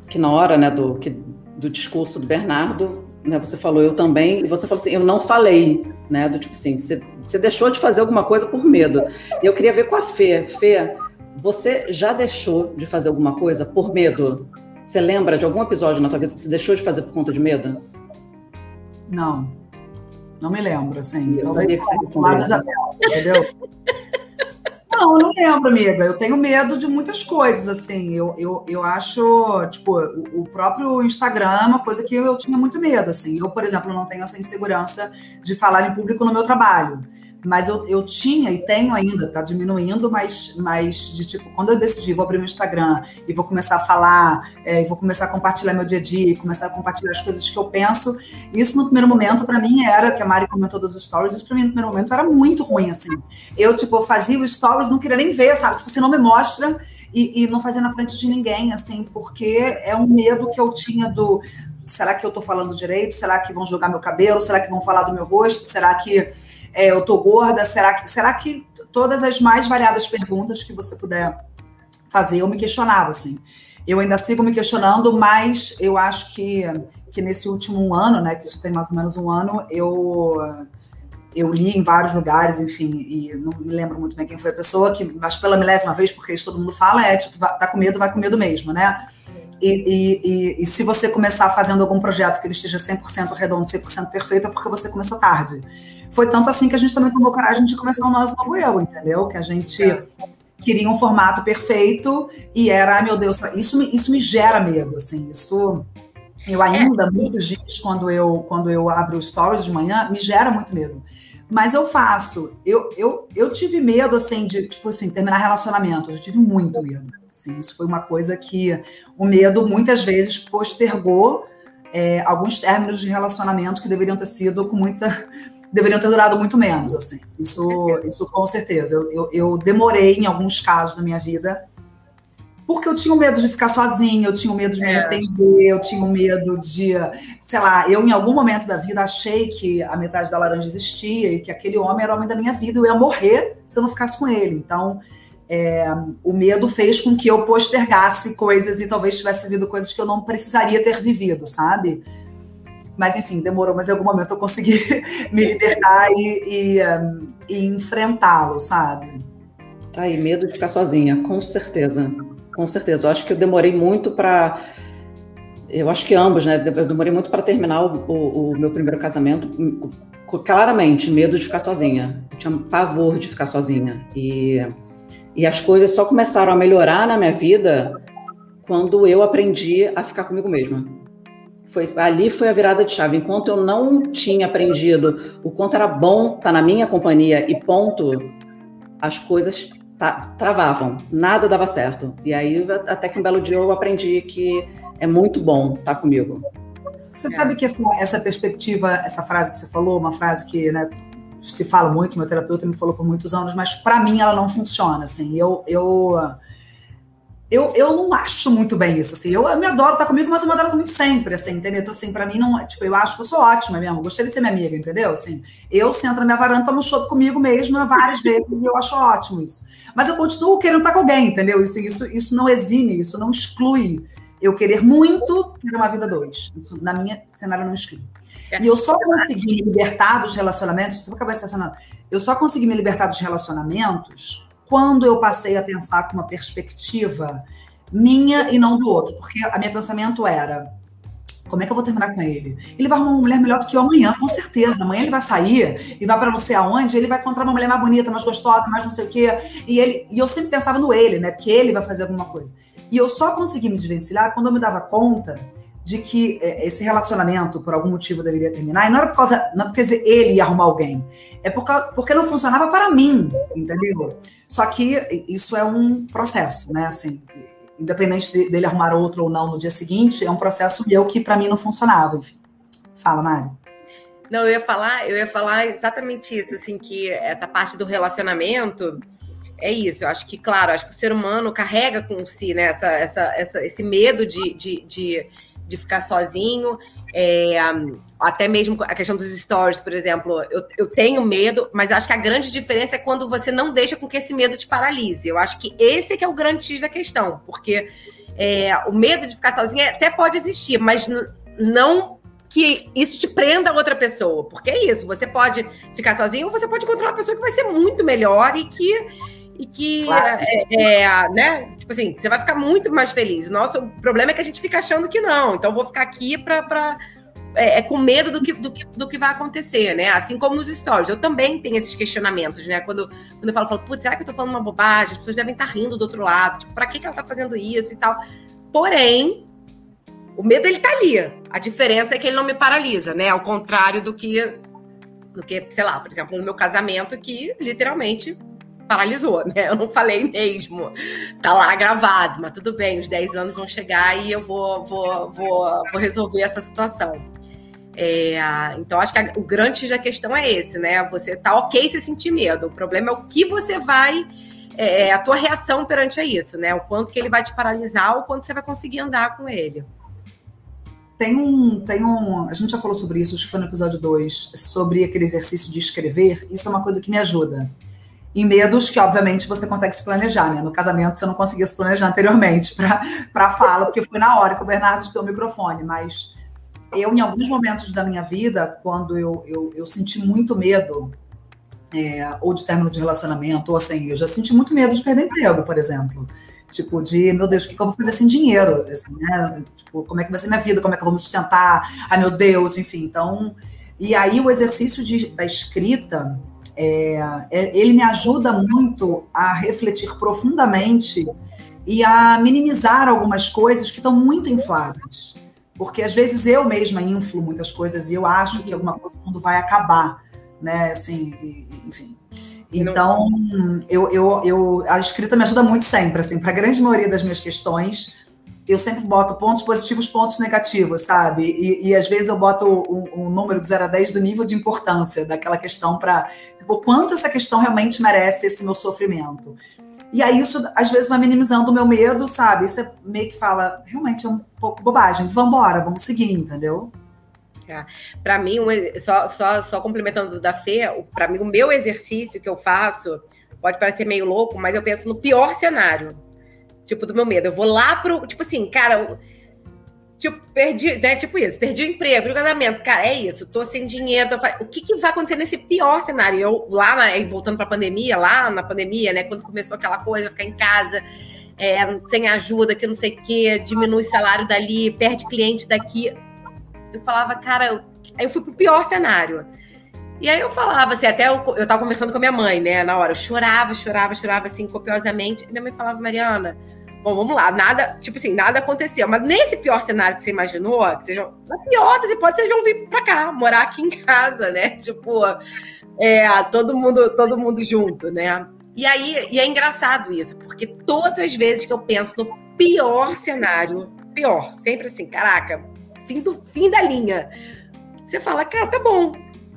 que na hora né, do, que, do discurso do Bernardo, né, você falou eu também, e você falou assim, eu não falei, né? Do tipo assim, você, você deixou de fazer alguma coisa por medo. E eu queria ver com a Fê. Fê, você já deixou de fazer alguma coisa por medo? Você lembra de algum episódio na tua vida que você deixou de fazer por conta de medo? Não. Não me lembro, assim. Eu Talvez que você entendeu? Não, eu não lembro, amiga. Eu tenho medo de muitas coisas, assim. Eu, eu, eu acho, tipo, o, o próprio Instagram é uma coisa que eu tinha muito medo, assim. Eu, por exemplo, não tenho essa insegurança de falar em público no meu trabalho. Mas eu, eu tinha e tenho ainda, tá diminuindo, mas, mas de tipo, quando eu decidi, vou abrir meu Instagram e vou começar a falar, é, vou começar a compartilhar meu dia a dia, começar a compartilhar as coisas que eu penso, isso no primeiro momento, para mim, era, que a Mari comentou dos stories, isso para mim no primeiro momento era muito ruim, assim. Eu, tipo, fazia os stories, não queria nem ver, sabe? Tipo, você não me mostra e, e não fazia na frente de ninguém, assim, porque é um medo que eu tinha do será que eu tô falando direito? Será que vão jogar meu cabelo? Será que vão falar do meu rosto? Será que é, eu tô gorda, será que, será que todas as mais variadas perguntas que você puder fazer, eu me questionava, assim. Eu ainda sigo me questionando, mas eu acho que, que nesse último ano, né, que isso tem mais ou menos um ano, eu eu li em vários lugares, enfim, e não me lembro muito bem quem foi a pessoa, que, mas pela milésima vez, porque isso todo mundo fala, é tipo, tá com medo, vai com medo mesmo, né? E, e, e, e se você começar fazendo algum projeto que ele esteja 100% redondo, 100% perfeito, é porque você começou tarde. Foi tanto assim que a gente também tomou coragem de começar o nosso novo eu, entendeu? Que a gente é. queria um formato perfeito e era, meu Deus, isso me, isso me gera medo, assim, isso. Eu ainda, é. muitos dias, quando eu, quando eu abro stories de manhã, me gera muito medo. Mas eu faço. Eu, eu, eu tive medo, assim, de, tipo assim, terminar relacionamento. Eu tive muito medo. Assim, isso foi uma coisa que o medo, muitas vezes, postergou é, alguns términos de relacionamento que deveriam ter sido com muita deveriam ter durado muito menos, assim. Isso, isso com certeza. Eu, eu, eu, demorei em alguns casos da minha vida porque eu tinha medo de ficar sozinha, eu tinha medo de me é. arrepender, eu tinha medo de, sei lá, eu em algum momento da vida achei que a metade da laranja existia e que aquele homem era o homem da minha vida, eu ia morrer se eu não ficasse com ele. Então, é, o medo fez com que eu postergasse coisas e talvez tivesse vivido coisas que eu não precisaria ter vivido, sabe? Mas, enfim, demorou, mas em algum momento eu consegui me libertar e, e, um, e enfrentá-lo, sabe? Tá aí, medo de ficar sozinha, com certeza. Com certeza. Eu acho que eu demorei muito para. Eu acho que ambos, né? Eu demorei muito para terminar o, o, o, meu primeiro casamento. Claramente, medo de ficar sozinha. Eu tinha pavor de ficar sozinha. E, e as coisas só começaram a melhorar na minha vida quando eu aprendi a ficar comigo mesma. Foi, ali foi a virada de chave. Enquanto eu não tinha aprendido o quanto era bom estar na minha companhia e ponto, as coisas travavam, nada dava certo. E aí, até que um belo dia eu aprendi que é muito bom estar comigo. Você é. sabe que essa, essa, perspectiva, essa frase que você falou, uma frase que né, se fala muito, meu terapeuta me falou por muitos anos, mas para mim ela não funciona. Assim, eu, eu eu, eu não acho muito bem isso, assim. Eu, eu me adoro estar comigo, mas eu me adoro comigo sempre, assim, entendeu? Então, assim, pra mim, não, tipo, eu acho que eu sou ótima mesmo. Gostei de ser minha amiga, entendeu? Assim, eu sento na minha varanda, tomo chopp comigo mesma várias vezes e eu acho ótimo isso. Mas eu continuo querendo estar com alguém, entendeu? Isso, isso, isso não exime, isso não exclui eu querer muito ter uma vida dois. Isso, na minha cenário, não exclui. E eu só consegui me libertar dos relacionamentos, você vai acabar estacionando. Eu só consegui me libertar dos relacionamentos quando eu passei a pensar com uma perspectiva minha e não do outro, porque a meu pensamento era como é que eu vou terminar com ele? Ele vai arrumar uma mulher melhor do que eu amanhã, com certeza. Amanhã ele vai sair e vai para não sei aonde, ele vai encontrar uma mulher mais bonita, mais gostosa, mais não sei o quê. E, ele, e eu sempre pensava no ele, né? Porque ele vai fazer alguma coisa. E eu só consegui me desvencilhar quando eu me dava conta de que é, esse relacionamento, por algum motivo, deveria terminar. E não era por causa, não porque ele ia arrumar alguém, é porque, porque não funcionava para mim, entendeu? Só que isso é um processo, né? Assim, independente de, dele arrumar outro ou não no dia seguinte, é um processo meu que para mim não funcionava. Enfim. Fala, Mari. Não, eu ia falar, eu ia falar exatamente isso, assim, que essa parte do relacionamento é isso. Eu acho que, claro, acho que o ser humano carrega com si, né, essa, essa, essa, esse medo de, de, de de ficar sozinho. É, até mesmo a questão dos stories, por exemplo, eu, eu tenho medo, mas eu acho que a grande diferença é quando você não deixa com que esse medo te paralise. Eu acho que esse é que é o grande X da questão, porque é, o medo de ficar sozinha até pode existir, mas não que isso te prenda a outra pessoa, porque é isso, você pode ficar sozinho ou você pode encontrar uma pessoa que vai ser muito melhor e que e que claro. é, é, né? Tipo assim, você vai ficar muito mais feliz. Nosso problema é que a gente fica achando que não. Então, vou ficar aqui para é, é, com medo do que, do, que, do que vai acontecer, né? Assim como nos stories. Eu também tenho esses questionamentos, né? Quando, quando eu falo, falo, putz, será que eu tô falando uma bobagem? As pessoas devem estar rindo do outro lado. Tipo, pra que, que ela tá fazendo isso e tal? Porém, o medo, ele tá ali. A diferença é que ele não me paralisa, né? Ao contrário do que, do que sei lá, por exemplo, no meu casamento, que literalmente paralisou, né? Eu não falei mesmo. Tá lá gravado, mas tudo bem, os 10 anos vão chegar e eu vou, vou, vou, vou resolver essa situação. É, então, acho que a, o grande da questão é esse, né? Você tá ok se sentir medo. O problema é o que você vai. É, é, a tua reação perante a isso, né? O quanto que ele vai te paralisar, ou quanto você vai conseguir andar com ele. Tem um, tem um. A gente já falou sobre isso, acho que foi no episódio 2, sobre aquele exercício de escrever. Isso é uma coisa que me ajuda em medos que, obviamente, você consegue se planejar, né? No casamento, você não conseguia se planejar anteriormente para a fala, porque foi na hora que o Bernardo deu o microfone. Mas eu, em alguns momentos da minha vida, quando eu, eu, eu senti muito medo, é, ou de término de relacionamento, ou assim, eu já senti muito medo de perder emprego, por exemplo. Tipo, de, meu Deus, o que, eu vou fazer sem dinheiro? Assim, né? Tipo, como é que vai ser minha vida? Como é que eu vou me sustentar? Ai, meu Deus, enfim. Então, e aí o exercício de, da escrita é, é, ele me ajuda muito a refletir profundamente e a minimizar algumas coisas que estão muito infladas. Porque às vezes eu mesma inflo muitas coisas e eu acho que alguma coisa mundo vai acabar, né? Assim, enfim. Então, eu, eu, eu, a escrita me ajuda muito sempre, assim, para a grande maioria das minhas questões eu sempre boto pontos positivos, pontos negativos, sabe? E, e às vezes eu boto um, um, número de 0 a 10 do nível de importância daquela questão para tipo, quanto essa questão realmente merece esse meu sofrimento. E aí isso às vezes vai minimizando o meu medo, sabe? Você meio que fala, realmente é um pouco bobagem, vamos embora, vamos seguir, entendeu? É. Para mim, só, só, só complementando da Fê, para mim o meu exercício que eu faço pode parecer meio louco, mas eu penso no pior cenário Tipo, do meu medo. Eu vou lá pro. Tipo assim, cara. Tipo, perdi, né? Tipo isso, perdi o emprego, o casamento. Cara, é isso, tô sem dinheiro. Tô... O que, que vai acontecer nesse pior cenário? Eu, lá, na, voltando pra pandemia, lá na pandemia, né? Quando começou aquela coisa, ficar em casa, é, sem ajuda, que não sei o quê, diminui salário dali, perde cliente daqui. Eu falava, cara, eu... eu fui pro pior cenário. E aí eu falava assim, até eu, eu tava conversando com a minha mãe, né, na hora, eu chorava, chorava, chorava, assim, copiosamente. E minha mãe falava, Mariana, Bom, vamos lá, nada, tipo assim, nada aconteceu. Mas nesse pior cenário que você imaginou, que sejam, na pior das hipóteses, vocês vão vir pra cá, morar aqui em casa, né? Tipo, é, todo mundo, todo mundo junto, né? E aí, e é engraçado isso, porque todas as vezes que eu penso no pior cenário, pior, sempre assim, caraca, fim, do, fim da linha. Você fala, cara, tá bom.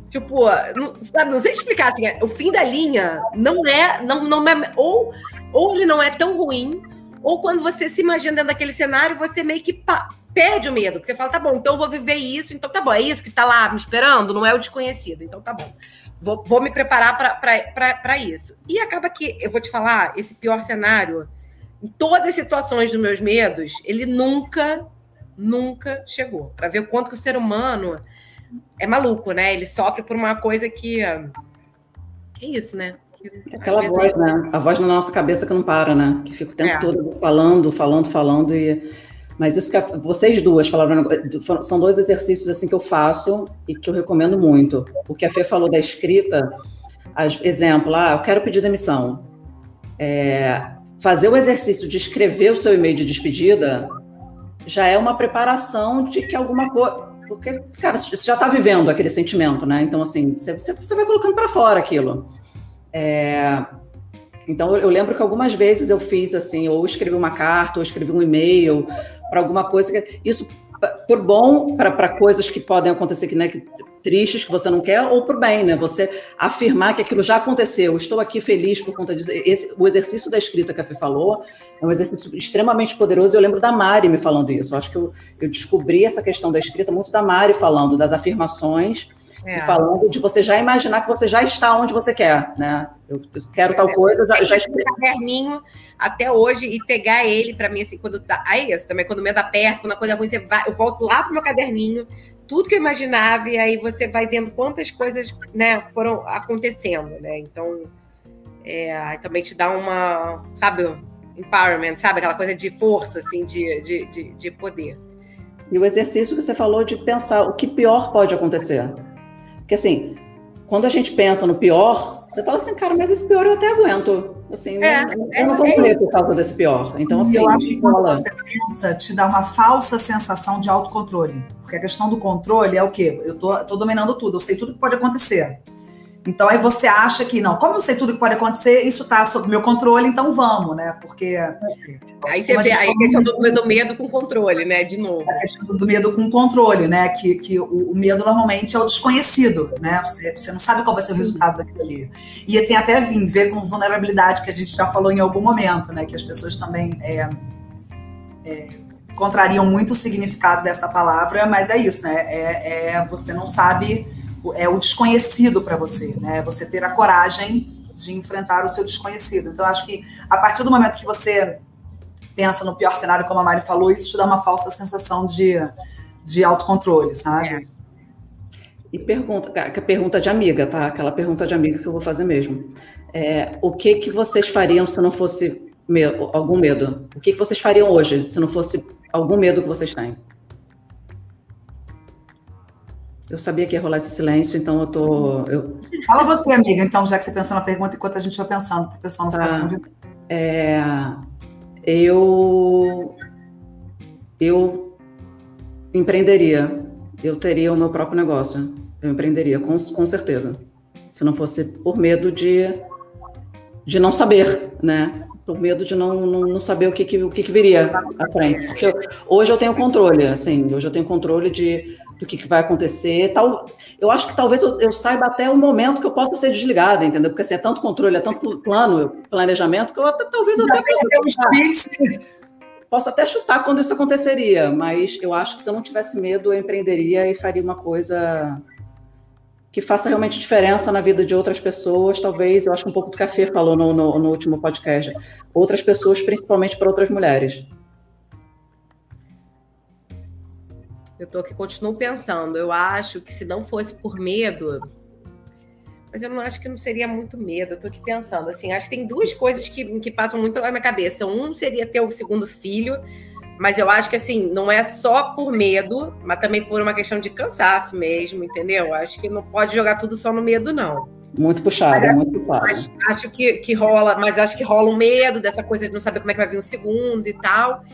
Tipo, não, sabe, não sei explicar assim, o fim da linha não é, não, não é, ou, ou ele não é tão ruim, ou quando você se imagina dentro daquele cenário, você meio que perde o medo, porque você fala, tá bom, então vou viver isso, então tá bom, é isso que tá lá me esperando, não é o desconhecido, então tá bom. Vou, vou me preparar para isso. E acaba que, eu vou te falar, esse pior cenário, em todas as situações dos meus medos, ele nunca, nunca chegou. Para ver o quanto que o ser humano é maluco, né? Ele sofre por uma coisa que. Que é isso, né? Que, Aquela voz, né? A voz na nossa cabeça que não para, né? Que fica o tempo é. todo falando, falando, falando e mas isso que a, vocês duas falaram, são dois exercícios assim que eu faço e que eu recomendo muito. O que a Fê falou da escrita, as, exemplo, ah, eu quero pedir demissão. É, fazer o exercício de escrever o seu e-mail de despedida já é uma preparação de que alguma coisa. Porque, cara, você já está vivendo aquele sentimento, né? Então, assim, você, você vai colocando para fora aquilo. É, então, eu lembro que algumas vezes eu fiz assim, ou escrevi uma carta, ou escrevi um e-mail, para alguma coisa. Que, isso por bom para coisas que podem acontecer que, né, que, tristes que você não quer, ou por bem, né? Você afirmar que aquilo já aconteceu. Estou aqui feliz por conta disso. Esse, o exercício da escrita que a Fê falou é um exercício extremamente poderoso. Eu lembro da Mari me falando isso. Eu acho que eu, eu descobri essa questão da escrita muito da Mari falando das afirmações é. E falando de você já imaginar que você já está onde você quer, né? Eu, eu quero tal coisa, eu já, já caderninho até hoje e pegar ele para mim assim quando tá, aí isso também quando o medo aperta, quando a coisa é ruim, você vai, eu volto lá pro meu caderninho, tudo que eu imaginava e aí você vai vendo quantas coisas, né, foram acontecendo, né? Então, é, também te dá uma, sabe, empowerment, sabe, aquela coisa de força assim, de, de, de, de poder. E o exercício que você falou de pensar o que pior pode acontecer. Porque assim, quando a gente pensa no pior, você fala assim, cara, mas esse pior eu até aguento. Assim, é, não, eu não vou é morrer por causa desse pior. Então, assim, eu acho que quando você pensa, te dá uma falsa sensação de autocontrole. Porque a questão do controle é o quê? Eu tô, tô dominando tudo, eu sei tudo que pode acontecer. Então aí você acha que não, como eu sei tudo que pode acontecer, isso está sob meu controle, então vamos, né? Porque aí você vê a questão do, do, medo com controle, né? De novo. A questão do medo com controle, né? Que, que o, o medo normalmente é o desconhecido, né? Você, você não sabe qual vai ser o resultado daquilo ali. E tem até vir ver com vulnerabilidade que a gente já falou em algum momento, né? Que as pessoas também é, é, contrariam muito o significado dessa palavra, mas é isso, né? É, é você não sabe é o desconhecido para você, né? Você ter a coragem de enfrentar o seu desconhecido. Então, acho que a partir do momento que você pensa no pior cenário, como a Mari falou, isso te dá uma falsa sensação de, de autocontrole, sabe? É. E pergunta, que pergunta de amiga, tá? Aquela pergunta de amiga que eu vou fazer mesmo. É, o que que vocês fariam se não fosse algum medo? O que que vocês fariam hoje se não fosse algum medo que vocês têm? Eu sabia que ia rolar esse silêncio, então eu tô. Eu... Fala você, amiga, então, já que você pensou na pergunta, enquanto a gente vai pensando, para o pessoal não ficar tá. sem É, eu. Eu empreenderia. Eu teria o meu próprio negócio. Eu empreenderia, com, com certeza. Se não fosse por medo de, de não saber, né? Por medo de não, não, não saber o que, que, o que, que viria à frente. Eu, hoje eu tenho controle, assim, hoje eu tenho controle de do que, que, vai acontecer. Tal, eu acho que talvez eu, eu, saiba até o momento que eu possa ser desligada, entendeu? Porque assim, é tanto controle, é tanto plano, planejamento, que eu até, talvez eu até possa, posso até chutar quando isso aconteceria, mas eu acho que se eu não tivesse medo, eu empreenderia e faria uma coisa que faça realmente diferença na vida de outras pessoas, talvez, eu acho que um pouco do Café falou no, no, no último podcast, outras pessoas, principalmente para outras mulheres. Eu tô aqui, continuo pensando. Eu acho que se não fosse por medo, mas eu não acho que não seria muito medo. Eu tô aqui pensando, assim, acho que tem duas coisas que, que passam muito pela minha cabeça. Um seria ter o segundo filho, mas eu acho que, assim, não é só por medo, mas também por uma questão de cansaço mesmo, entendeu? Acho que não pode jogar tudo só no medo, não. Muito puxado, é muito puxado. Acho, acho que, que rola, mas acho que rola um medo dessa coisa de não saber como é que vai vir o segundo e tal.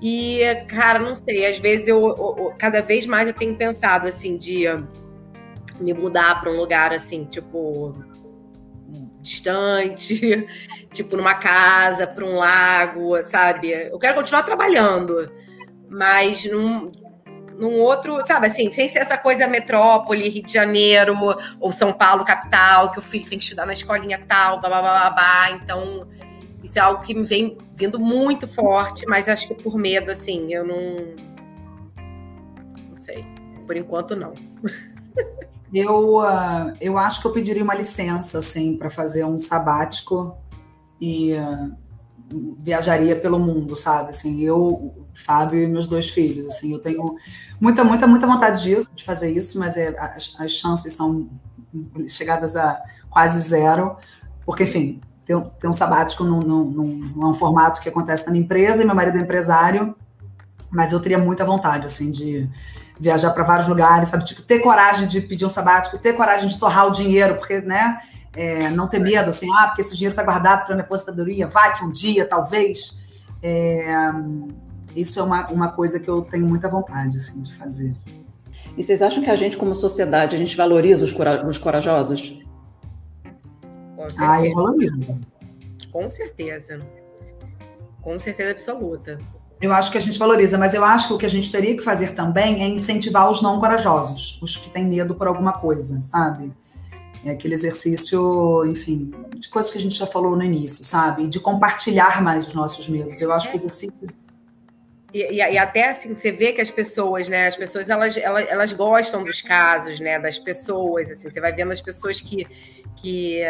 E, cara, não sei, às vezes eu, eu cada vez mais eu tenho pensado assim de me mudar para um lugar assim, tipo distante, tipo numa casa, para um lago, sabe? Eu quero continuar trabalhando, mas não num outro, sabe assim, sem ser essa coisa metrópole, Rio de Janeiro ou São Paulo, capital, que o filho tem que estudar na escolinha tal, blá. Então, isso é algo que me vem vindo muito forte, mas acho que por medo, assim, eu não. Não sei. Por enquanto, não. Eu, uh, eu acho que eu pediria uma licença, assim, para fazer um sabático e uh, viajaria pelo mundo, sabe? Assim, eu, Fábio e meus dois filhos, assim, eu tenho muita, muita, muita vontade disso, de fazer isso, mas é, as, as chances são chegadas a quase zero, porque, enfim, ter, ter um sabático não, não, não, não é um formato que acontece na minha empresa, e meu marido é empresário, mas eu teria muita vontade, assim, de viajar para vários lugares, sabe? Tipo, ter coragem de pedir um sabático, ter coragem de torrar o dinheiro, porque, né? É, não ter medo, assim, ah, porque esse dinheiro está guardado para minha aposentadoria, vai que um dia, talvez. É, isso é uma, uma coisa que eu tenho muita vontade, assim, de fazer. E vocês acham que a gente, como sociedade, a gente valoriza os, cora os corajosos? Ah, eu valorizo. Com certeza. Com certeza absoluta. Eu acho que a gente valoriza, mas eu acho que o que a gente teria que fazer também é incentivar os não corajosos, os que têm medo por alguma coisa, sabe? É aquele exercício, enfim, de coisas que a gente já falou no início, sabe? De compartilhar mais os nossos medos. Eu acho que o exercício. E, e, e, até assim, você vê que as pessoas, né? As pessoas, elas, elas, elas gostam dos casos, né? Das pessoas, assim. Você vai vendo as pessoas que... que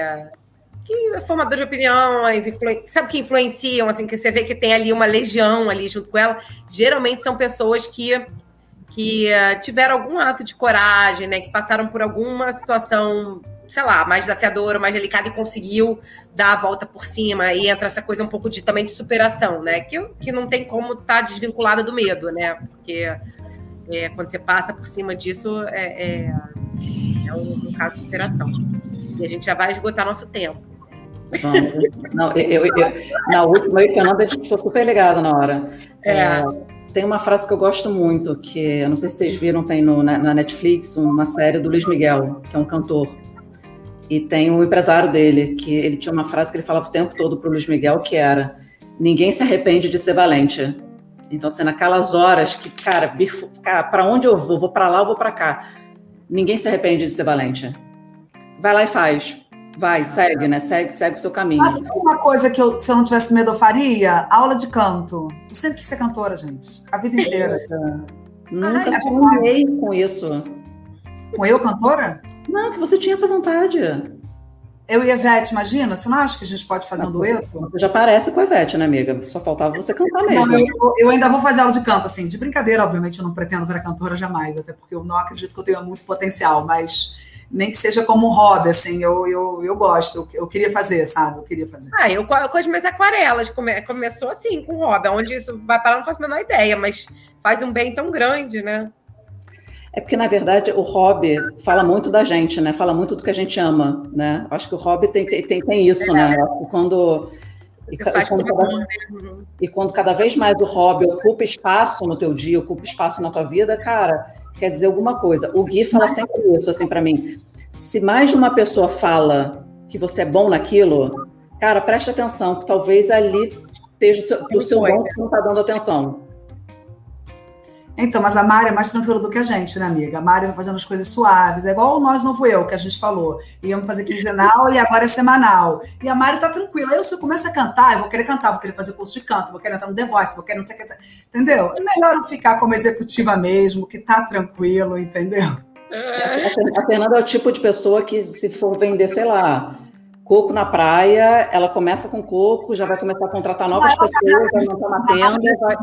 que é formador de opiniões, sabe que influenciam, assim, que você vê que tem ali uma legião ali junto com ela, geralmente são pessoas que, que uh, tiveram algum ato de coragem, né, que passaram por alguma situação, sei lá, mais desafiadora, mais delicada e conseguiu dar a volta por cima, e entra essa coisa um pouco de também de superação, né, que, que não tem como estar tá desvinculada do medo, né, porque é, quando você passa por cima disso, é, é, é um, um caso de superação. E a gente já vai esgotar nosso tempo. Não, eu, eu, eu, na última, eu e Fernanda, a gente ficou super ligada na hora. É. É, tem uma frase que eu gosto muito, que eu não sei se vocês viram, tem no, na, na, Netflix uma série do Luiz Miguel, que é um cantor. E tem um empresário dele, que ele tinha uma frase que ele falava o tempo todo para o Luiz Miguel, que era: Ninguém se arrepende de ser valente. Então, assim, naquelas horas que, cara, cara para onde eu vou? Vou para lá ou vou para cá? Ninguém se arrepende de ser valente. Vai lá e faz Vai, segue, né? Segue, segue o seu caminho. Mas uma coisa que eu, se eu não tivesse medo, eu faria? Aula de canto. Eu sempre quis ser cantora, gente. A vida inteira. Nunca sonhei com isso. Com eu, cantora? Não, que você tinha essa vontade. Eu e a Ivete, imagina? Você não acha que a gente pode fazer um dueto? Você já parece com a Ivete, né, amiga? Só faltava você cantar mesmo. Não, eu, eu, ainda vou fazer aula de canto, assim, de brincadeira, obviamente, eu não pretendo virar cantora jamais, até porque eu não acredito que eu tenha muito potencial, mas nem que seja como um hobby, assim, eu, eu, eu gosto, eu, eu queria fazer, sabe? Eu queria fazer. Ah, eu com as minhas aquarelas, come, começou assim, com hobby, onde isso vai parar, não faço a menor ideia, mas faz um bem tão grande, né? É porque, na verdade, o hobby fala muito da gente, né? Fala muito do que a gente ama, né? Acho que o hobby tem, tem, tem isso, né? é. né? Quando... E, e, quando cada, e quando cada vez mais o hobby ocupa espaço no teu dia, ocupa espaço na tua vida, cara, quer dizer alguma coisa. O Gui fala sempre isso, assim, para mim. Se mais de uma pessoa fala que você é bom naquilo, cara, preste atenção, que talvez ali esteja o seu dom que não está dando atenção. Então, mas a Mari é mais tranquila do que a gente, né, amiga? A Mari vai fazendo as coisas suaves, é igual o Nós Não Fui Eu, que a gente falou. Íamos fazer quinzenal e agora é semanal. E a Mari tá tranquila. Eu, se eu começo a cantar, eu vou querer cantar, vou querer fazer curso de canto, vou querer entrar no The Voice, vou querer não sei o que. Entendeu? É melhor eu ficar como executiva mesmo, que tá tranquilo, entendeu? A Fernanda é o tipo de pessoa que, se for vender, sei lá, coco na praia, ela começa com coco, já vai começar a contratar novas pessoas, vai montar uma tenda, vai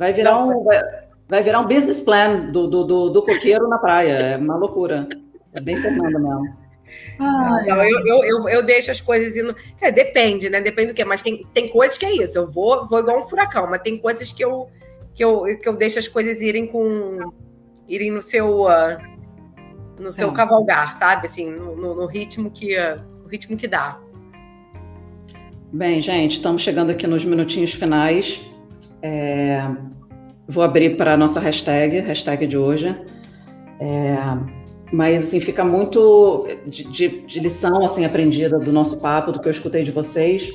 Vai virar um, vai, vai, virar um business plan do, do, do, do coqueiro na praia. É uma loucura. É bem Fernanda mesmo. Ah, não, eu, eu, eu, eu, deixo as coisas indo. É, depende, né? Depende do que. Mas tem, tem coisas que é isso. Eu vou, vou igual um furacão, mas tem coisas que eu, que eu, que eu deixo as coisas irem com. irem no seu. Uh, no seu é. cavalgar, sabe? Assim, no, no, no ritmo que. Uh, no ritmo que dá. Bem, gente, estamos chegando aqui nos minutinhos finais. É, vou abrir para a nossa hashtag, hashtag de hoje. É, mas assim, fica muito de, de, de, lição assim aprendida do nosso papo, do que eu escutei de vocês,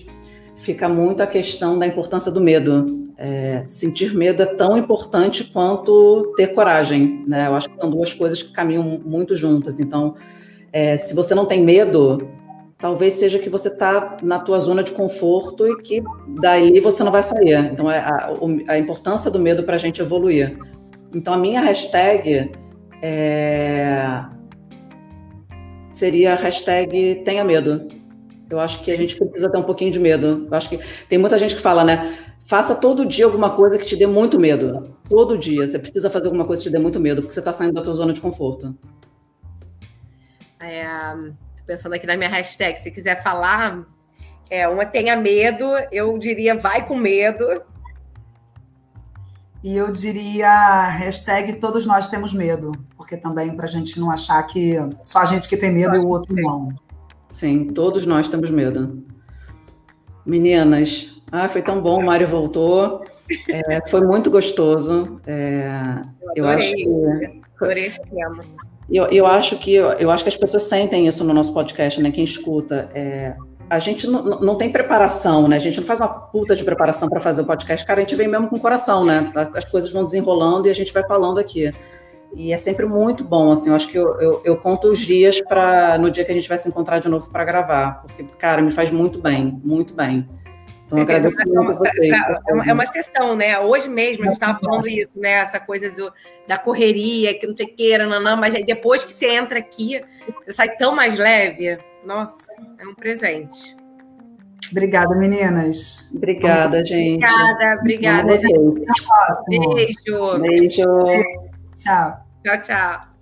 fica muito a questão da importância do medo. É, sentir medo é tão importante quanto ter coragem, né? Eu acho que são duas coisas que caminham muito juntas. Então, é, se você não tem medo, talvez seja que você está na tua zona de conforto e que daí você não vai sair. Então, é a, a importância do medo para a gente evoluir. Então, a minha hashtag é... seria a hashtag tenha medo. Eu acho que a gente precisa ter um pouquinho de medo. Eu acho que tem muita gente que fala, né? Faça todo dia alguma coisa que te dê muito medo. Todo dia. Você precisa fazer alguma coisa que te dê muito medo, porque você está saindo da sua zona de conforto. É, pensando aqui na minha hashtag, se quiser falar, é, uma tenha medo, eu diria vai com medo. E eu diria hashtag todos nós temos medo, porque também para a gente não achar que só a gente que tem medo e o outro não. Sim, todos nós temos medo. Meninas, ah, foi tão bom, o Mário voltou. É, foi muito gostoso. É, eu, eu acho que. Adorei esse tema. Eu, eu, acho que, eu acho que as pessoas sentem isso no nosso podcast, né? Quem escuta. É, a gente não, não tem preparação, né? A gente não faz uma puta de preparação para fazer o podcast. Cara, a gente vem mesmo com o coração, né? As coisas vão desenrolando e a gente vai falando aqui. E é sempre muito bom, assim. Eu acho que eu, eu, eu conto os dias para no dia que a gente vai se encontrar de novo para gravar, porque, cara, me faz muito bem, muito bem. Então, vocês. É uma, é uma sessão, né? Hoje mesmo a gente estava falando isso, né? Essa coisa do, da correria, que não tem queira, não, não, mas aí depois que você entra aqui, você sai tão mais leve. Nossa, é um presente. Obrigada, meninas. Obrigada, gente. Obrigada, obrigada. Até a próxima. Beijo. Beijo. Tchau. Tchau, tchau.